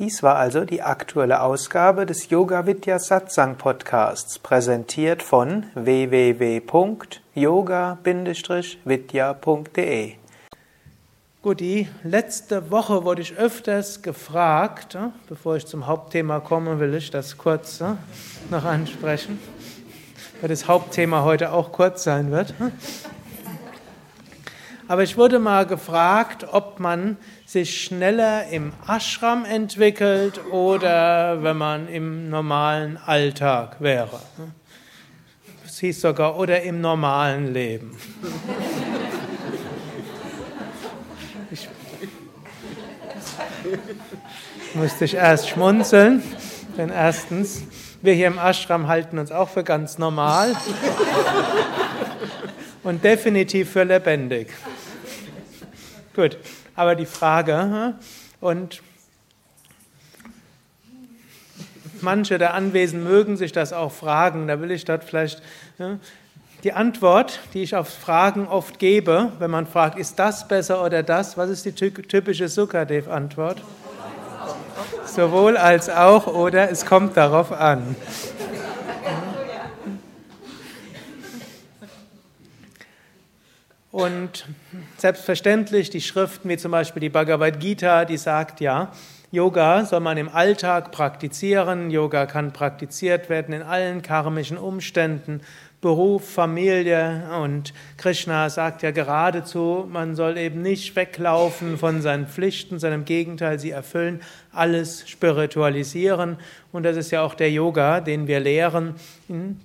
Dies war also die aktuelle Ausgabe des Yoga Vidya Satsang Podcasts, präsentiert von www.yoga-vidya.de. Gut, die letzte Woche wurde ich öfters gefragt, äh, bevor ich zum Hauptthema komme, will ich das kurz äh, noch ansprechen, weil das Hauptthema heute auch kurz sein wird. Aber ich wurde mal gefragt, ob man sich schneller im Ashram entwickelt oder wenn man im normalen Alltag wäre. Es hieß sogar, oder im normalen Leben. Ich musste ich erst schmunzeln, denn erstens, wir hier im Ashram halten uns auch für ganz normal und definitiv für lebendig. Gut, aber die Frage, hm, und manche der Anwesenden mögen sich das auch fragen, da will ich dort vielleicht hm, die Antwort, die ich auf Fragen oft gebe, wenn man fragt, ist das besser oder das, was ist die typische Sukadev-Antwort? Sowohl als auch oder es kommt darauf an. Und selbstverständlich die Schriften wie zum Beispiel die Bhagavad Gita, die sagt ja, Yoga soll man im Alltag praktizieren. Yoga kann praktiziert werden in allen karmischen Umständen. Beruf, Familie. Und Krishna sagt ja geradezu, man soll eben nicht weglaufen von seinen Pflichten, sondern im Gegenteil sie erfüllen, alles spiritualisieren. Und das ist ja auch der Yoga, den wir lehren,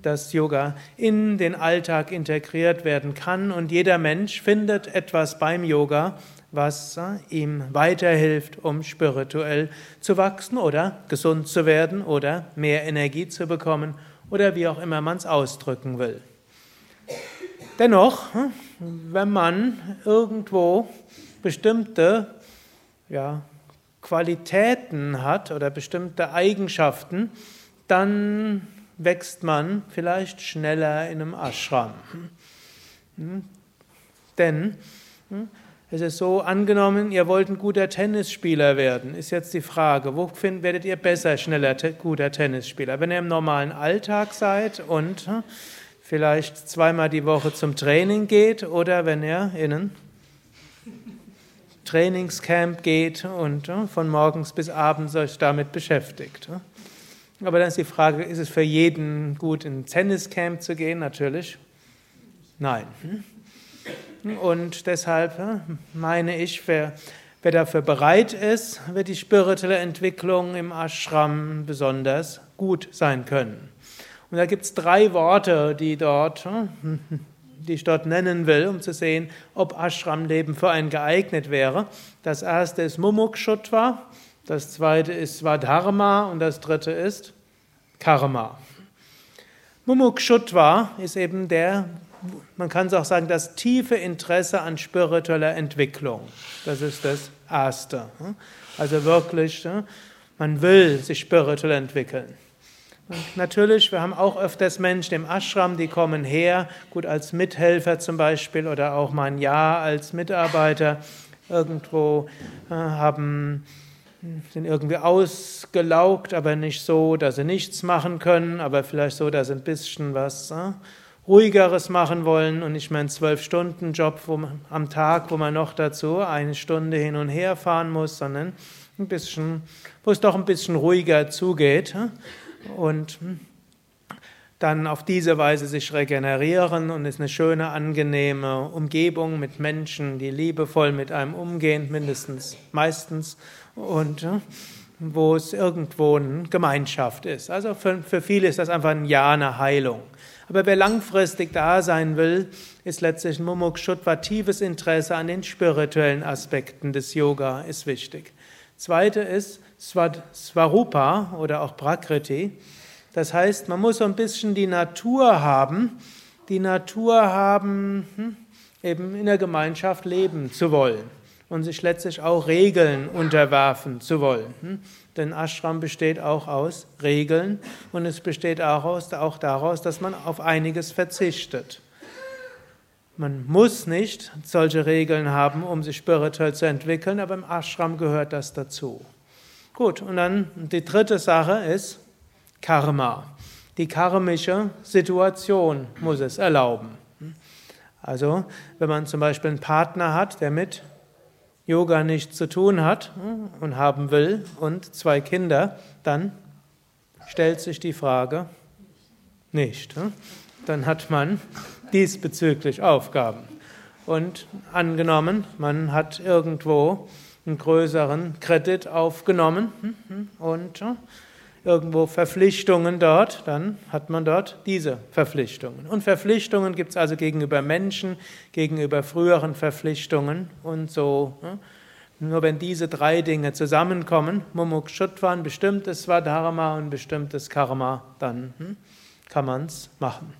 dass Yoga in den Alltag integriert werden kann. Und jeder Mensch findet etwas beim Yoga, was äh, ihm weiterhilft, um spirituell zu wachsen oder gesund zu werden oder mehr Energie zu bekommen oder wie auch immer man es ausdrücken will. Dennoch, hm, wenn man irgendwo bestimmte ja, Qualitäten hat oder bestimmte Eigenschaften, dann wächst man vielleicht schneller in einem Ashram. Hm, denn hm, es ist so angenommen, ihr wollt ein guter Tennisspieler werden, ist jetzt die Frage, wo find, werdet ihr besser, schneller guter Tennisspieler? Wenn ihr im normalen Alltag seid und hm, vielleicht zweimal die Woche zum Training geht oder wenn ihr in ein Trainingscamp geht und hm, von morgens bis abends euch damit beschäftigt. Hm. Aber dann ist die Frage, ist es für jeden gut, in ein Tenniscamp zu gehen? Natürlich. Nein. Und deshalb meine ich, wer, wer dafür bereit ist, wird die spirituelle Entwicklung im Ashram besonders gut sein können. Und da gibt es drei Worte, die, dort, die ich dort nennen will, um zu sehen, ob Ashram-Leben für einen geeignet wäre. Das erste ist Mumukshutva, das zweite ist Svadharma und das dritte ist Karma. Mumukshutva ist eben der man kann es auch sagen, das tiefe Interesse an spiritueller Entwicklung. Das ist das Erste. Also wirklich, man will sich spirituell entwickeln. Und natürlich, wir haben auch öfters Menschen im Ashram, die kommen her, gut als Mithelfer zum Beispiel oder auch mal ein Jahr als Mitarbeiter irgendwo, äh, haben, sind irgendwie ausgelaugt, aber nicht so, dass sie nichts machen können, aber vielleicht so, dass sie ein bisschen was ruhigeres machen wollen und nicht mehr einen Zwölf-Stunden-Job am Tag, wo man noch dazu eine Stunde hin und her fahren muss, sondern ein bisschen, wo es doch ein bisschen ruhiger zugeht und dann auf diese Weise sich regenerieren und es ist eine schöne, angenehme Umgebung mit Menschen, die liebevoll mit einem umgehen, mindestens, meistens, und wo es irgendwo eine Gemeinschaft ist. Also für, für viele ist das einfach ein Jahr eine Heilung. Aber wer langfristig da sein will, ist letztlich Mumukshutva, tiefes Interesse an den spirituellen Aspekten des Yoga ist wichtig. Zweite ist Swarupa oder auch Prakriti. Das heißt, man muss so ein bisschen die Natur haben, die Natur haben, hm, eben in der Gemeinschaft leben zu wollen und sich letztlich auch Regeln unterwerfen zu wollen. Denn Ashram besteht auch aus Regeln und es besteht auch, aus, auch daraus, dass man auf einiges verzichtet. Man muss nicht solche Regeln haben, um sich spirituell zu entwickeln, aber im Ashram gehört das dazu. Gut, und dann die dritte Sache ist Karma. Die karmische Situation muss es erlauben. Also, wenn man zum Beispiel einen Partner hat, der mit Yoga nichts zu tun hat und haben will und zwei Kinder, dann stellt sich die Frage nicht. Dann hat man diesbezüglich Aufgaben. Und angenommen, man hat irgendwo einen größeren Kredit aufgenommen und irgendwo Verpflichtungen dort, dann hat man dort diese Verpflichtungen. Und Verpflichtungen gibt es also gegenüber Menschen, gegenüber früheren Verpflichtungen und so. Nur wenn diese drei Dinge zusammenkommen, Mumukshutva, ein bestimmtes Svadharma und ein bestimmtes Karma, dann hm, kann man es machen.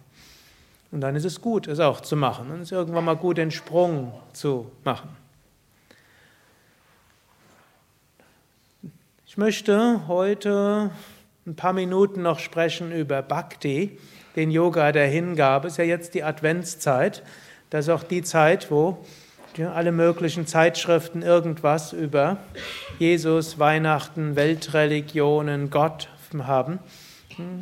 Und dann ist es gut, es auch zu machen. Und es ist irgendwann mal gut, den Sprung zu machen. Ich möchte heute ein paar Minuten noch sprechen über Bhakti, den Yoga der Hingabe. Es ist ja jetzt die Adventszeit. Das ist auch die Zeit, wo alle möglichen Zeitschriften irgendwas über Jesus, Weihnachten, Weltreligionen, Gott haben.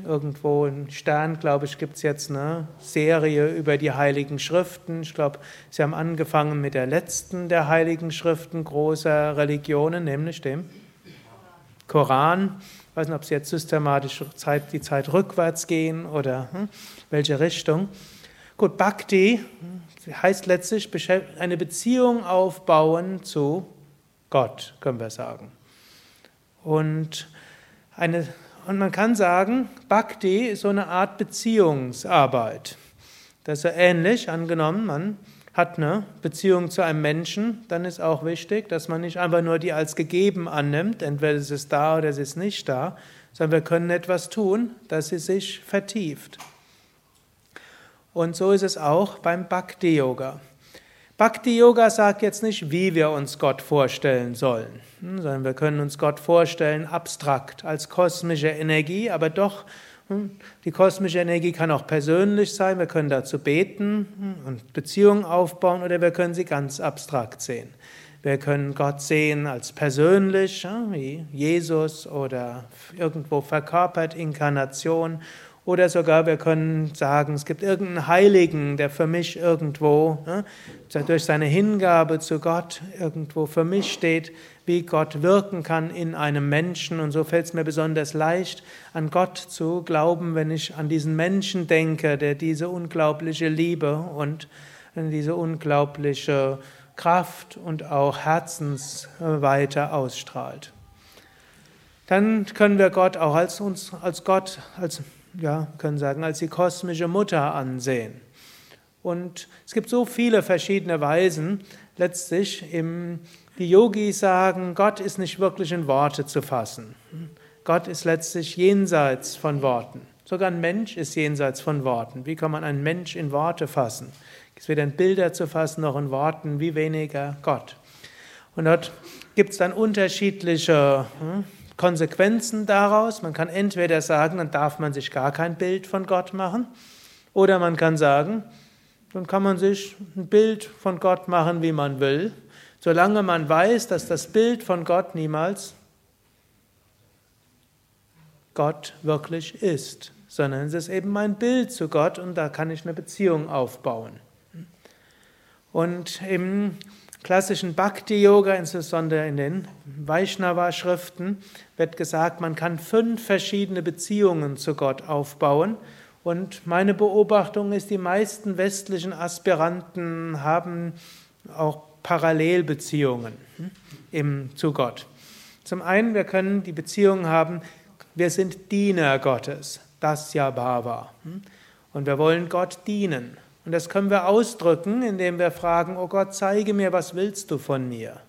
Irgendwo in Stern, glaube ich, gibt es jetzt eine Serie über die Heiligen Schriften. Ich glaube, sie haben angefangen mit der letzten der Heiligen Schriften großer Religionen, nämlich dem Koran. Ich weiß nicht, ob sie jetzt systematisch die Zeit rückwärts gehen oder hm, welche Richtung. Gut, Bhakti heißt letztlich eine Beziehung aufbauen zu Gott, können wir sagen. Und, eine, und man kann sagen, Bhakti ist so eine Art Beziehungsarbeit. Das ist ja ähnlich, angenommen, man hat eine Beziehung zu einem Menschen, dann ist auch wichtig, dass man nicht einfach nur die als gegeben annimmt, entweder es ist da oder es ist nicht da, sondern wir können etwas tun, dass sie sich vertieft. Und so ist es auch beim Bhakti Yoga. Bhakti Yoga sagt jetzt nicht, wie wir uns Gott vorstellen sollen, hm, sondern wir können uns Gott vorstellen abstrakt als kosmische Energie, aber doch? Die kosmische Energie kann auch persönlich sein, wir können dazu beten hm, und Beziehungen aufbauen oder wir können sie ganz abstrakt sehen. Wir können Gott sehen als persönlich, wie Jesus oder irgendwo verkörpert, Inkarnation oder sogar wir können sagen, es gibt irgendeinen Heiligen, der für mich irgendwo ne, durch seine Hingabe zu Gott irgendwo für mich steht, wie Gott wirken kann in einem Menschen. Und so fällt es mir besonders leicht, an Gott zu glauben, wenn ich an diesen Menschen denke, der diese unglaubliche Liebe und diese unglaubliche Kraft und auch Herzensweite ausstrahlt. Dann können wir Gott auch als uns, als Gott, als ja, können sagen, als die kosmische Mutter ansehen. Und es gibt so viele verschiedene Weisen, letztlich im, die Yogis sagen, Gott ist nicht wirklich in Worte zu fassen. Gott ist letztlich jenseits von Worten. Sogar ein Mensch ist jenseits von Worten. Wie kann man einen Mensch in Worte fassen? Es weder in Bilder zu fassen noch in Worten, wie weniger Gott. Und dort gibt es dann unterschiedliche hm, Konsequenzen daraus. Man kann entweder sagen, dann darf man sich gar kein Bild von Gott machen, oder man kann sagen, dann kann man sich ein Bild von Gott machen, wie man will, solange man weiß, dass das Bild von Gott niemals Gott wirklich ist, sondern es ist eben mein Bild zu Gott und da kann ich eine Beziehung aufbauen. Und im klassischen Bhakti-Yoga, insbesondere in den Vaishnava-Schriften, wird gesagt, man kann fünf verschiedene Beziehungen zu Gott aufbauen. Und meine Beobachtung ist, die meisten westlichen Aspiranten haben auch Parallelbeziehungen hm, zu Gott. Zum einen, wir können die Beziehung haben, wir sind Diener Gottes, das ja Bhava. Hm. Und wir wollen Gott dienen. Und das können wir ausdrücken, indem wir fragen, oh Gott, zeige mir, was willst du von mir?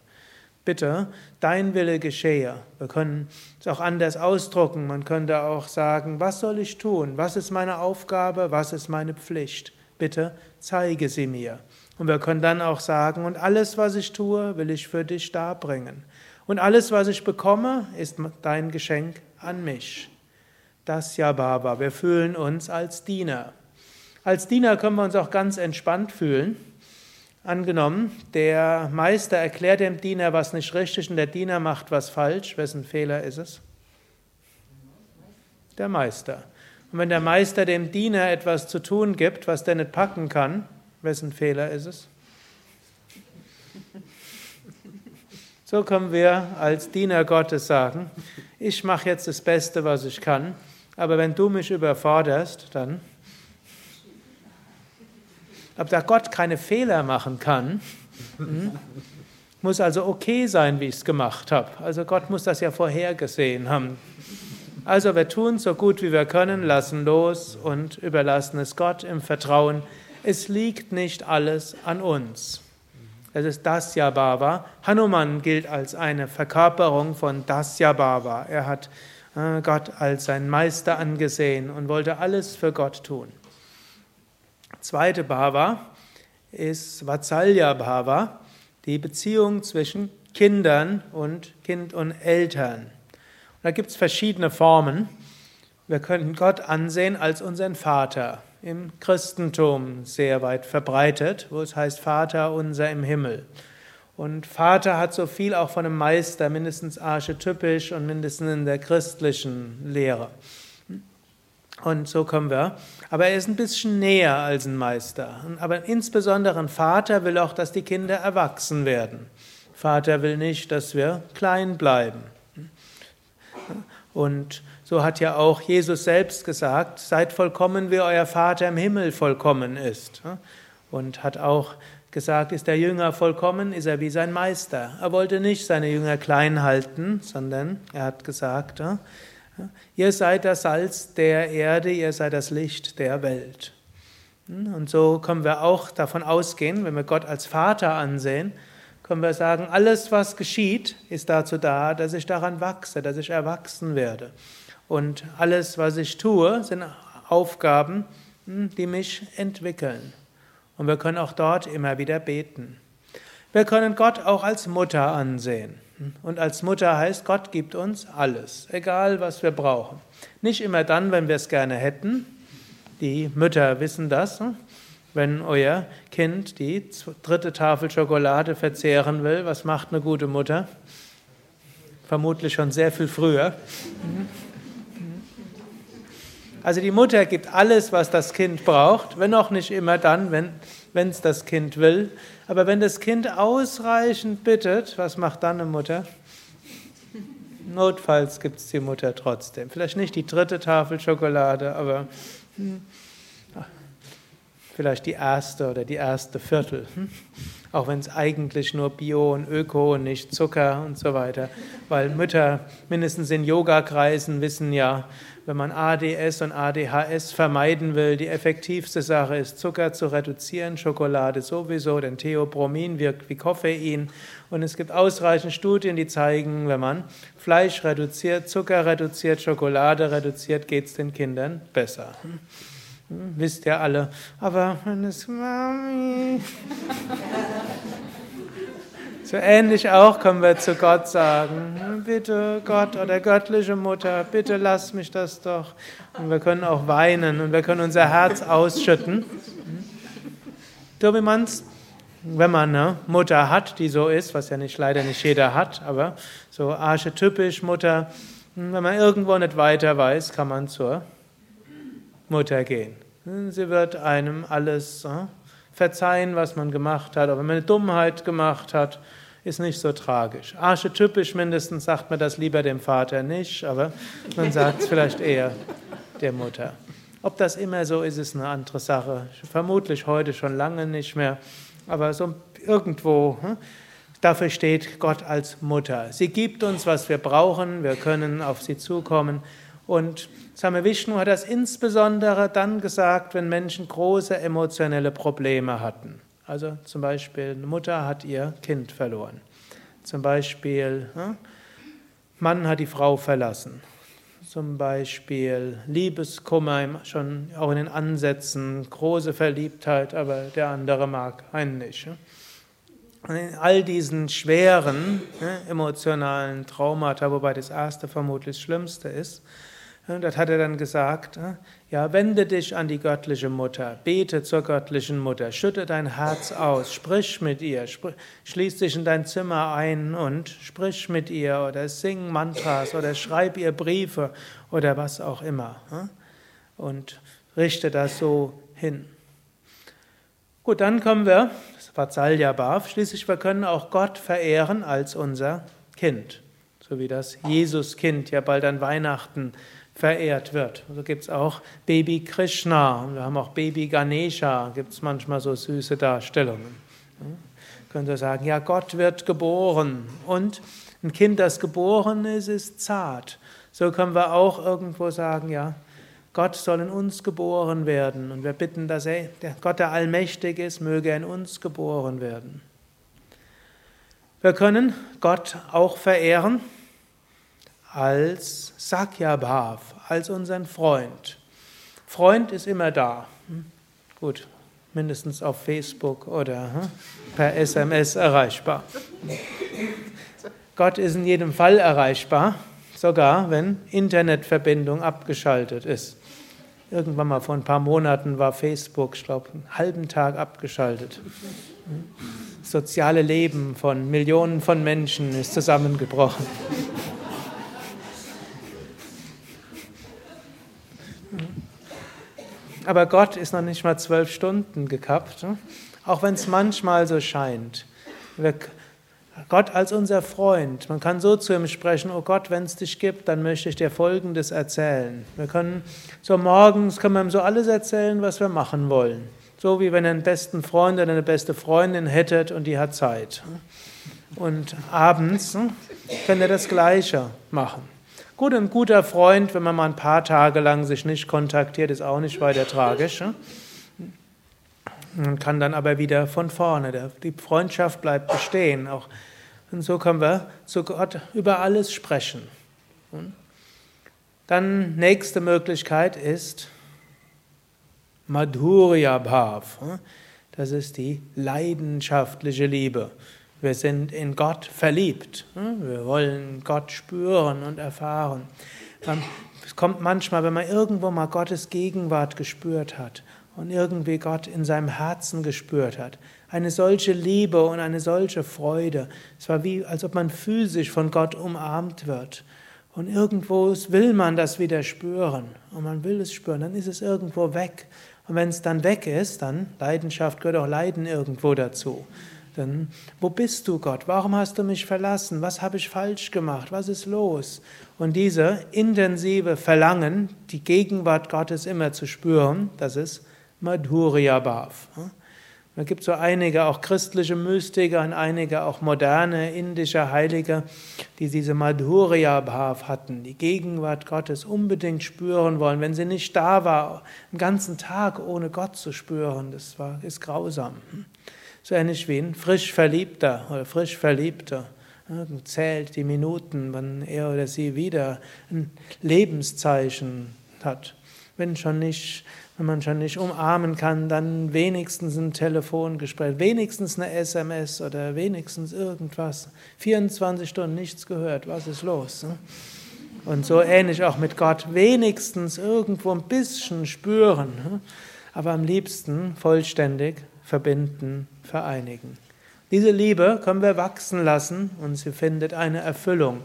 Bitte, dein Wille geschehe. Wir können es auch anders ausdrucken. Man könnte auch sagen, was soll ich tun? Was ist meine Aufgabe? Was ist meine Pflicht? Bitte, zeige sie mir. Und wir können dann auch sagen, und alles, was ich tue, will ich für dich darbringen. Und alles, was ich bekomme, ist dein Geschenk an mich. Das ja, Baba, wir fühlen uns als Diener. Als Diener können wir uns auch ganz entspannt fühlen. Angenommen, der Meister erklärt dem Diener was nicht richtig und der Diener macht was falsch. Wessen Fehler ist es? Der Meister. Und wenn der Meister dem Diener etwas zu tun gibt, was der nicht packen kann, wessen Fehler ist es? So können wir als Diener Gottes sagen, ich mache jetzt das Beste, was ich kann, aber wenn du mich überforderst, dann ob da Gott keine Fehler machen kann, hm, muss also okay sein, wie ich es gemacht habe. Also Gott muss das ja vorhergesehen haben. Also wir tun so gut wie wir können, lassen los und überlassen es Gott im Vertrauen. Es liegt nicht alles an uns. Das ist Dasya Bhava. Hanuman gilt als eine Verkörperung von Dasya Bhava. Er hat äh, Gott als sein Meister angesehen und wollte alles für Gott tun. Zweite Bhava ist Vatsalya Bhava, die Beziehung zwischen Kindern und Kind und Eltern. Und da gibt es verschiedene Formen. Wir können Gott ansehen als unseren Vater. Im Christentum sehr weit verbreitet, wo es heißt Vater unser im Himmel. Und Vater hat so viel auch von einem Meister, mindestens archetypisch und mindestens in der christlichen Lehre. Und so kommen wir. Aber er ist ein bisschen näher als ein Meister. Aber insbesondere ein Vater will auch, dass die Kinder erwachsen werden. Vater will nicht, dass wir klein bleiben. Und so hat ja auch Jesus selbst gesagt, seid vollkommen, wie euer Vater im Himmel vollkommen ist. Und hat auch gesagt, ist der Jünger vollkommen, ist er wie sein Meister. Er wollte nicht seine Jünger klein halten, sondern er hat gesagt, Ihr seid das Salz der Erde, ihr seid das Licht der Welt. Und so können wir auch davon ausgehen, wenn wir Gott als Vater ansehen, können wir sagen, alles, was geschieht, ist dazu da, dass ich daran wachse, dass ich erwachsen werde. Und alles, was ich tue, sind Aufgaben, hm, die mich entwickeln. Und wir können auch dort immer wieder beten. Wir können Gott auch als Mutter ansehen. Und als Mutter heißt, Gott gibt uns alles, egal was wir brauchen. Nicht immer dann, wenn wir es gerne hätten. Die Mütter wissen das. Hm? Wenn euer Kind die dritte Tafel Schokolade verzehren will, was macht eine gute Mutter? Vermutlich schon sehr viel früher. Also die Mutter gibt alles, was das Kind braucht, wenn auch nicht immer dann, wenn es das Kind will. Aber wenn das Kind ausreichend bittet, was macht dann eine Mutter? Notfalls gibt es die Mutter trotzdem. Vielleicht nicht die dritte Tafel Schokolade, aber hm, vielleicht die erste oder die erste Viertel. Hm? Auch wenn es eigentlich nur Bio und Öko und nicht Zucker und so weiter. Weil Mütter, mindestens in Yogakreisen, wissen ja, wenn man ADS und ADHS vermeiden will, die effektivste Sache ist, Zucker zu reduzieren, Schokolade sowieso, denn Theobromin wirkt wie Koffein. Und es gibt ausreichend Studien, die zeigen, wenn man Fleisch reduziert, Zucker reduziert, Schokolade reduziert, geht es den Kindern besser. Hm? Wisst ihr alle. Aber wenn es Mami. So ähnlich auch können wir zu Gott sagen, bitte Gott oder göttliche Mutter, bitte lass mich das doch. Und wir können auch weinen und wir können unser Herz ausschütten. So wie man es, wenn man eine Mutter hat, die so ist, was ja nicht, leider nicht jeder hat, aber so archetypisch Mutter, wenn man irgendwo nicht weiter weiß, kann man zur Mutter gehen. Sie wird einem alles äh, verzeihen, was man gemacht hat. Aber wenn man eine Dummheit gemacht hat, ist nicht so tragisch. Archetypisch mindestens sagt man das lieber dem Vater nicht, aber man sagt es vielleicht eher der Mutter. Ob das immer so ist, ist eine andere Sache. Vermutlich heute schon lange nicht mehr. Aber so irgendwo, hm, dafür steht Gott als Mutter. Sie gibt uns, was wir brauchen. Wir können auf sie zukommen. Und Same Vishnu hat das insbesondere dann gesagt, wenn Menschen große emotionelle Probleme hatten. Also zum Beispiel eine Mutter hat ihr Kind verloren. Zum Beispiel hm, Mann hat die Frau verlassen. Zum Beispiel Liebeskummer, schon auch in den Ansätzen, große Verliebtheit, aber der andere mag einen nicht. Und in all diesen schweren emotionalen Traumata, wobei das erste vermutlich das Schlimmste ist, das hat er dann gesagt, ja, wende dich an die göttliche Mutter, bete zur göttlichen Mutter, schütte dein Herz aus, sprich mit ihr, sprich, schließ dich in dein Zimmer ein und sprich mit ihr oder sing Mantras oder schreib ihr Briefe oder was auch immer. Und richte das so hin. Gut, dann kommen wir, das war Vatsalya schließlich wir können auch Gott verehren als unser Kind, so wie das Jesuskind ja bald an Weihnachten verehrt wird. So also gibt es auch Baby Krishna und wir haben auch Baby Ganesha, gibt es manchmal so süße Darstellungen. Ja, können Sie sagen, ja, Gott wird geboren und ein Kind, das geboren ist, ist zart. So können wir auch irgendwo sagen, ja, Gott soll in uns geboren werden und wir bitten, dass er, der Gott, der allmächtig ist, möge in uns geboren werden. Wir können Gott auch verehren als Sakyabhav, als unseren Freund. Freund ist immer da. Hm? Gut, mindestens auf Facebook oder hm, per SMS erreichbar. Gott ist in jedem Fall erreichbar, sogar wenn Internetverbindung abgeschaltet ist. Irgendwann mal vor ein paar Monaten war Facebook, ich glaube, einen halben Tag abgeschaltet. Das soziale Leben von Millionen von Menschen ist zusammengebrochen. Aber Gott ist noch nicht mal zwölf Stunden gekappt, ne? auch wenn es manchmal so scheint. Gott als unser Freund, man kann so zu ihm sprechen, oh Gott, wenn es dich gibt, dann möchte ich dir Folgendes erzählen. Wir können so morgens, können wir ihm so alles erzählen, was wir machen wollen. So wie wenn ihr einen besten Freund oder eine beste Freundin hättet und die hat Zeit. Und abends ne, könnt ihr das Gleiche machen. Gut, ein guter Freund, wenn man mal ein paar Tage lang sich nicht kontaktiert, ist auch nicht weiter tragisch. Man kann dann aber wieder von vorne. Die Freundschaft bleibt bestehen. Auch, und so können wir zu Gott über alles sprechen. Dann nächste Möglichkeit ist Madhurya Bhav. Das ist die leidenschaftliche Liebe. Wir sind in Gott verliebt. Hm? Wir wollen Gott spüren und erfahren. Es kommt manchmal, wenn man irgendwo mal Gottes Gegenwart gespürt hat und irgendwie Gott in seinem Herzen gespürt hat. Eine solche Liebe und eine solche Freude. Es war wie, als ob man physisch von Gott umarmt wird. Und irgendwo will man das wieder spüren. Und man will es spüren, dann ist es irgendwo weg. Und wenn es dann weg ist, dann Leidenschaft gehört auch Leiden irgendwo dazu. Denn wo bist du, Gott? Warum hast du mich verlassen? Was habe ich falsch gemacht? Was ist los? Und diese intensive Verlangen, die Gegenwart Gottes immer zu spüren, das ist Madhurya Bhav. Da gibt es so einige auch christliche Mystiker und einige auch moderne indische Heilige, die diese Madhurya Bhav hatten, die Gegenwart Gottes unbedingt spüren wollen. Wenn sie nicht da war, einen ganzen Tag ohne Gott zu spüren, das war, ist grausam. So ähnlich wie ein frisch Verliebter oder frisch Verliebter zählt die Minuten, wann er oder sie wieder ein Lebenszeichen hat. Wenn schon nicht, wenn man schon nicht umarmen kann, dann wenigstens ein Telefongespräch, wenigstens eine SMS oder wenigstens irgendwas. 24 Stunden nichts gehört, was ist los? Ne? Und so ähnlich auch mit Gott, wenigstens irgendwo ein bisschen spüren, ne? aber am liebsten vollständig verbinden, vereinigen. Diese Liebe können wir wachsen lassen und sie findet eine Erfüllung.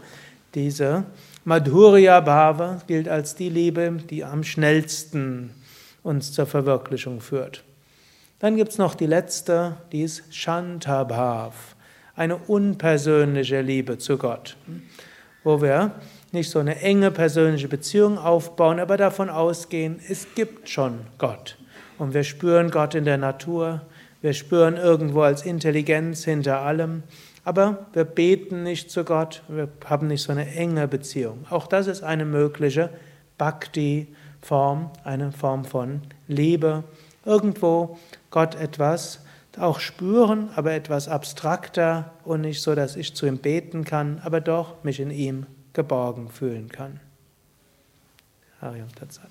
Diese Madhurya Bhava gilt als die Liebe, die am schnellsten uns zur Verwirklichung führt. Dann gibt es noch die letzte, die ist Shanta Bhav, eine unpersönliche Liebe zu Gott, wo wir nicht so eine enge persönliche Beziehung aufbauen, aber davon ausgehen, es gibt schon Gott. Und wir spüren Gott in der Natur, wir spüren irgendwo als Intelligenz hinter allem, aber wir beten nicht zu Gott, wir haben nicht so eine enge Beziehung. Auch das ist eine mögliche Bhakti-Form, eine Form von Liebe. Irgendwo Gott etwas auch spüren, aber etwas abstrakter und nicht so, dass ich zu ihm beten kann, aber doch mich in ihm geborgen fühlen kann. Hariam Tatsat.